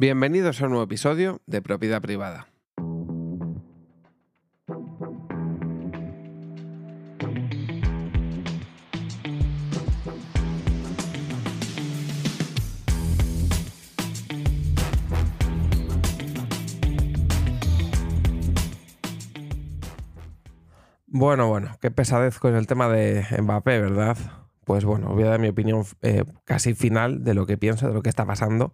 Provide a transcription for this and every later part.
Bienvenidos a un nuevo episodio de Propiedad Privada. Bueno, bueno, qué pesadez con el tema de Mbappé, ¿verdad? Pues bueno, voy a dar mi opinión eh, casi final de lo que pienso, de lo que está pasando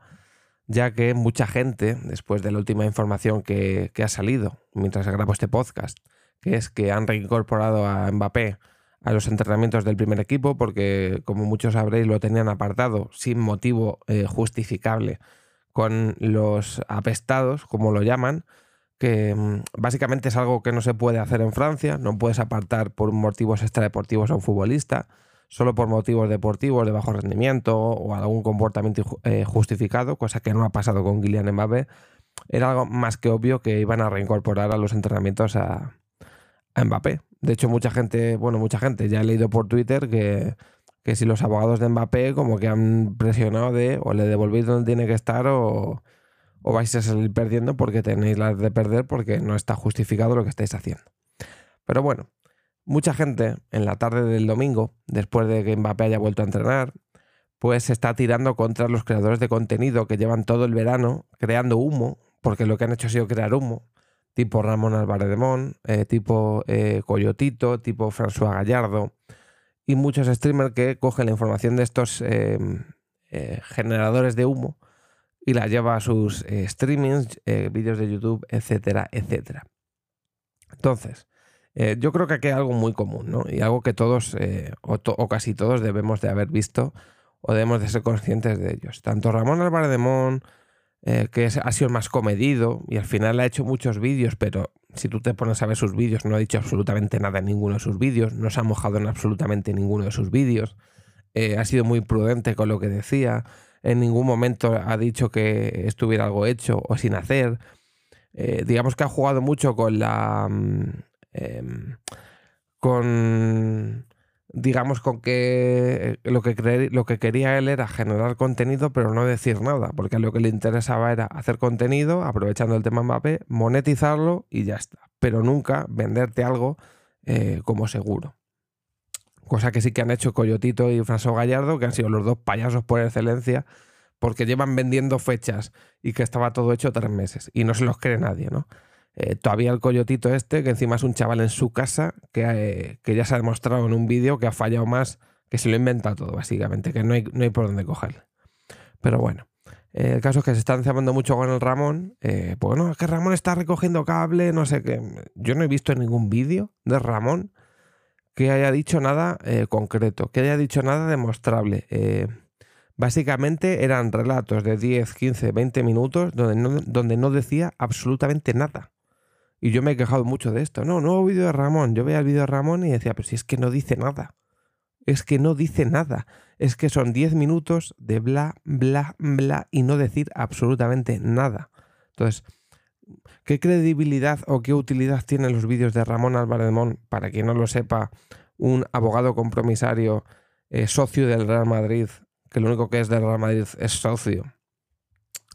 ya que mucha gente, después de la última información que, ha salido mientras grabo este podcast, que es que han reincorporado a Mbappé a los entrenamientos del primer equipo, porque como muchos sabréis lo tenían apartado sin motivo eh, justificable con los apestados, como lo llaman, que mm, básicamente es algo que no se puede hacer en Francia, no puedes apartar por motivos extradeportivos a un futbolista, solo por motivos deportivos de bajo rendimiento o algún comportamiento eh, justificado, cosa que no ha pasado con Kylian Mbappé, era algo más que obvio que iban a reincorporar a los entrenamientos a, Mbappé. De hecho, mucha gente, bueno, mucha gente, ya he leído por Twitter que, que si los abogados de Mbappé como que han presionado de o le devolvéis donde tiene que estar o, o vais a salir perdiendo porque tenéis las de perder porque no está justificado lo que estáis haciendo. Pero bueno, Mucha gente en la tarde del domingo, después de que Mbappé haya vuelto a entrenar, pues se está tirando contra los creadores de contenido que llevan todo el verano creando humo, porque lo que han hecho ha sido crear humo, tipo Ramón Álvarez de Mon, eh, tipo eh, Coyotito, tipo François Gallardo, y muchos streamers que cogen la información de estos eh, generadores de humo y la lleva a sus streamings, vídeos de YouTube, etcétera, etcétera. Entonces, eh, yo creo que aquí hay algo muy común, ¿no? Y algo que todos, eh, o, casi todos, debemos de haber visto o debemos de ser conscientes de ellos. Tanto Ramón Álvarez de Mon, eh, que ha sido más comedido y al final ha hecho muchos vídeos, pero si tú te pones a ver sus vídeos, no ha dicho absolutamente nada en ninguno de sus vídeos, no se ha mojado en absolutamente ninguno de sus vídeos, ha sido muy prudente con lo que decía, en ningún momento ha dicho que estuviera algo hecho o sin hacer. digamos que ha jugado mucho con la mm, Em, con digamos con que lo que, lo que quería él era generar contenido pero no decir nada, porque lo que le interesaba era hacer contenido, aprovechando el tema Mbappé, monetizarlo y ya está, pero nunca venderte algo eh, como seguro. Cosa que sí que han hecho Coyotito y François Gallardo, que han sido los dos payasos por excelencia, porque llevan vendiendo fechas y que estaba todo hecho tres meses y no se los cree nadie, ¿no? Eh, todavía el coyotito este, que encima es un chaval en su casa, que, eh, que ya se ha demostrado en un vídeo que ha fallado más, que se lo inventa todo, básicamente, que no hay, no hay por dónde cogerle. Pero bueno, eh, el caso es que se están cebando mucho con el Ramón. pues bueno, es que Ramón está recogiendo cable, no sé qué. Yo no he visto ningún vídeo de Ramón que haya dicho nada concreto, que haya dicho nada demostrable. básicamente eran relatos de 10, 15, 20 minutos donde donde no decía absolutamente nada. Y yo me he quejado mucho de esto. No, nuevo vídeo de Ramón. Yo veía el vídeo de Ramón y decía, pero si es que no dice nada. Es que no dice nada. Es que son 10 minutos de bla, bla, bla y no decir absolutamente nada. Entonces, ¿qué credibilidad o qué utilidad tienen los vídeos de Ramón Álvarez Mon? Para quien no lo sepa, un abogado compromisario, eh, socio del Real Madrid, que lo único que es del Real Madrid es socio,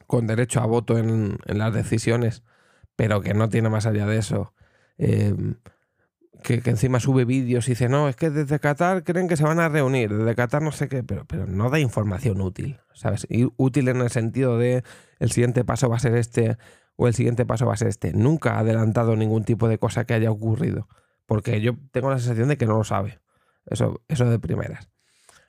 con derecho a voto en las decisiones pero que no tiene más allá de eso. Em, que, encima sube vídeos y dice, no, es que desde Qatar creen que se van a reunir, desde Qatar no sé qué, pero, pero no da información útil, ¿sabes? Y útil en el sentido de el siguiente paso va a ser este o el siguiente paso va a ser este. Nunca ha adelantado ningún tipo de cosa que haya ocurrido, porque yo tengo la sensación de que no lo sabe, eso, eso de primeras.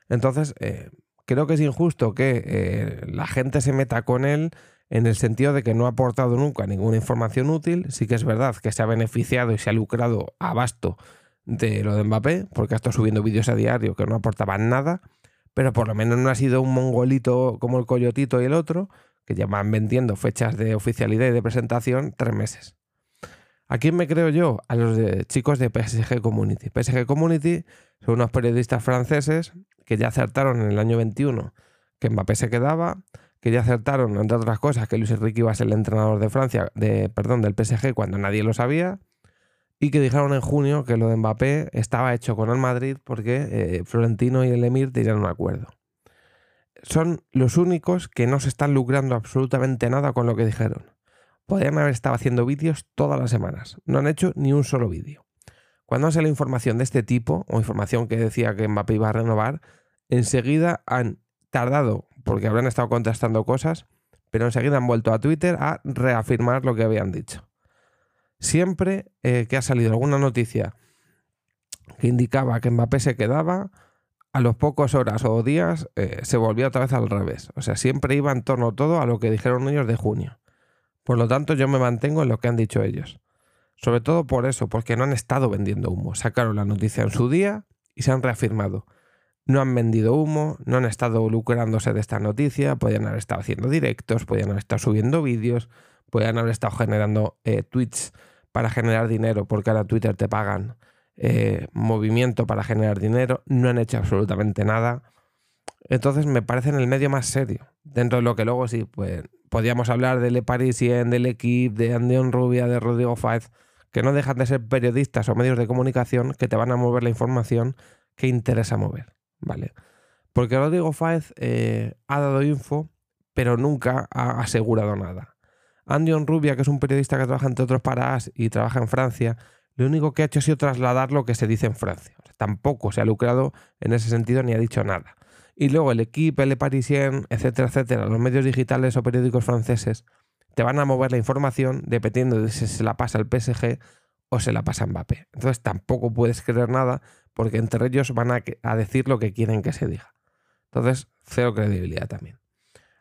Entonces, eh, creo que es injusto que eh, la gente se meta con él en el sentido de que no ha aportado nunca ninguna información útil. Sí que es verdad que se ha beneficiado y se ha lucrado a basto de lo de Mbappé, porque ha estado subiendo vídeos a diario que no aportaban nada, pero por lo menos no ha sido un mongolito como el Coyotito y el otro, que ya van vendiendo fechas de oficialidad y de presentación tres meses. ¿A quién me creo yo? A los chicos de PSG Community. PSG Community son unos periodistas franceses que ya acertaron en el año 21 que Mbappé se quedaba, que ya acertaron, entre otras cosas, que Luis Enrique iba a ser el entrenador de Francia, de, perdón, del PSG cuando nadie lo sabía, y que dijeron en junio que lo de Mbappé estaba hecho con el Madrid porque eh, Florentino y el Emir tenían un acuerdo. son los únicos que no se están lucrando absolutamente nada con lo que dijeron. Podrían haber estado haciendo vídeos todas las semanas. No han hecho ni un solo vídeo. Cuando hace la información de este tipo, o información que decía que Mbappé iba a renovar, enseguida han tardado, porque habrán estado contestando cosas, pero enseguida han vuelto a Twitter a reafirmar lo que habían dicho. Siempre eh, que ha salido alguna noticia que indicaba que Mbappé se quedaba, a los pocos horas o días eh, se volvió otra vez al revés. O sea, siempre iba en torno todo a lo que dijeron ellos de junio. Por lo tanto, yo me mantengo en lo que han dicho ellos. Sobre todo por eso, porque no han estado vendiendo humo. Sacaron la noticia en su día y se han reafirmado. No han vendido humo, no han estado lucrándose de esta noticia, podían haber estado haciendo directos, podían haber estado subiendo vídeos, podían haber estado generando eh, tweets para generar dinero, porque ahora Twitter te pagan eh, movimiento para generar dinero, no han hecho absolutamente nada. Entonces me parece en el medio más serio. Dentro de lo que luego sí, pues podíamos hablar de Le Parisien, del equipo, de Andeon Rubia, de Rodrigo Fáez, que no dejan de ser periodistas o medios de comunicación que te van a mover la información que interesa mover, ¿vale? Porque Rodrigo Fáez eh, ha dado info, pero nunca ha asegurado nada. Andion Rubia, que es un periodista que trabaja entre otros para AS y trabaja en Francia, lo único que ha hecho ha sido trasladar lo que se dice en Francia. tampoco se ha lucrado en ese sentido ni ha dicho nada. Y luego el equipo, el Parisien, etcétera, etcétera, los medios digitales o periódicos franceses te van a mover la información dependiendo de si se la pasa el PSG o se la pasa Mbappé. Entonces tampoco puedes creer nada porque entre ellos van a, decir lo que quieren que se diga. Entonces, cero credibilidad también.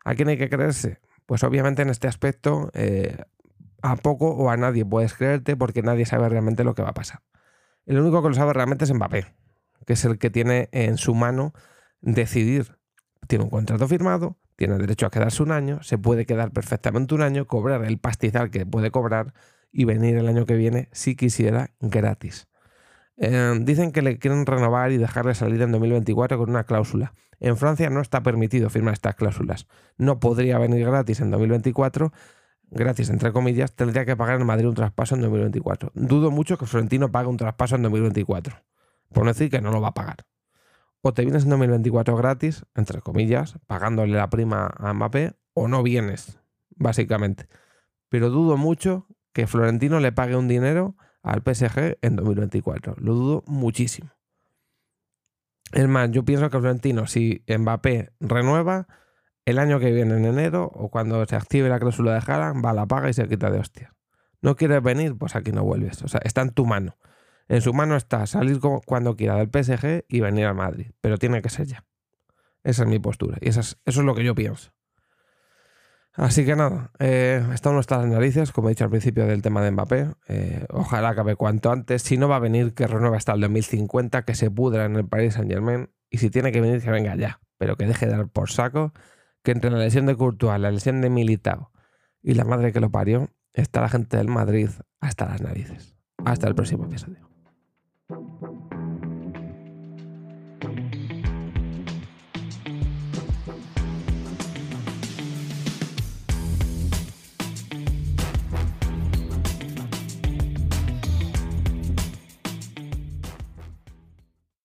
¿A quién hay que creerse? Pues obviamente en este aspecto eh, a poco o a nadie puedes creerte porque nadie sabe realmente lo que va a pasar. El único que lo sabe realmente es Mbappé, que es el que tiene en su mano decidir. Tiene un contrato firmado, tiene derecho a quedarse un año, se puede quedar perfectamente un año, cobrar el pastizal que puede cobrar y venir el año que viene, si quisiera, gratis. Eh, dicen que le quieren renovar y dejarle salir en 2024 con una cláusula. En Francia no está permitido firmar estas cláusulas. No podría venir gratis en 2024 gratis, entre comillas, tendría que pagar en Madrid un traspaso en 2024. Dudo mucho que Florentino pague un traspaso en 2024. Por no decir que no lo va a pagar. O te vienes en 2024 gratis, entre comillas, pagándole la prima a Mbappé, o no vienes, básicamente. Pero dudo mucho que Florentino le pague un dinero al PSG en 2024. Lo dudo muchísimo. Es más, yo pienso que Florentino, si Mbappé renueva, el año que viene, en enero, o cuando se active la cláusula de Haaland, va, la paga y se quita de hostia. ¿No quieres venir? Pues aquí no vuelves. O sea, está en tu mano. En su mano está salir cuando quiera del PSG y venir a Madrid. Pero tiene que ser ya. Esa es mi postura. Y eso es, lo que yo pienso. Así que nada, eh, están nuestras narices, como he dicho al principio del tema de Mbappé. Eh, ojalá acabe cuanto antes. Si no va a venir, que renueve hasta el 2050, que se pudra en el Paris Saint Germain. Y si tiene que venir, que venga ya. Pero que deje de dar por saco que entre la lesión de Courtois, la lesión de Militao y la madre que lo parió, está la gente del Madrid hasta las narices. Hasta el próximo episodio.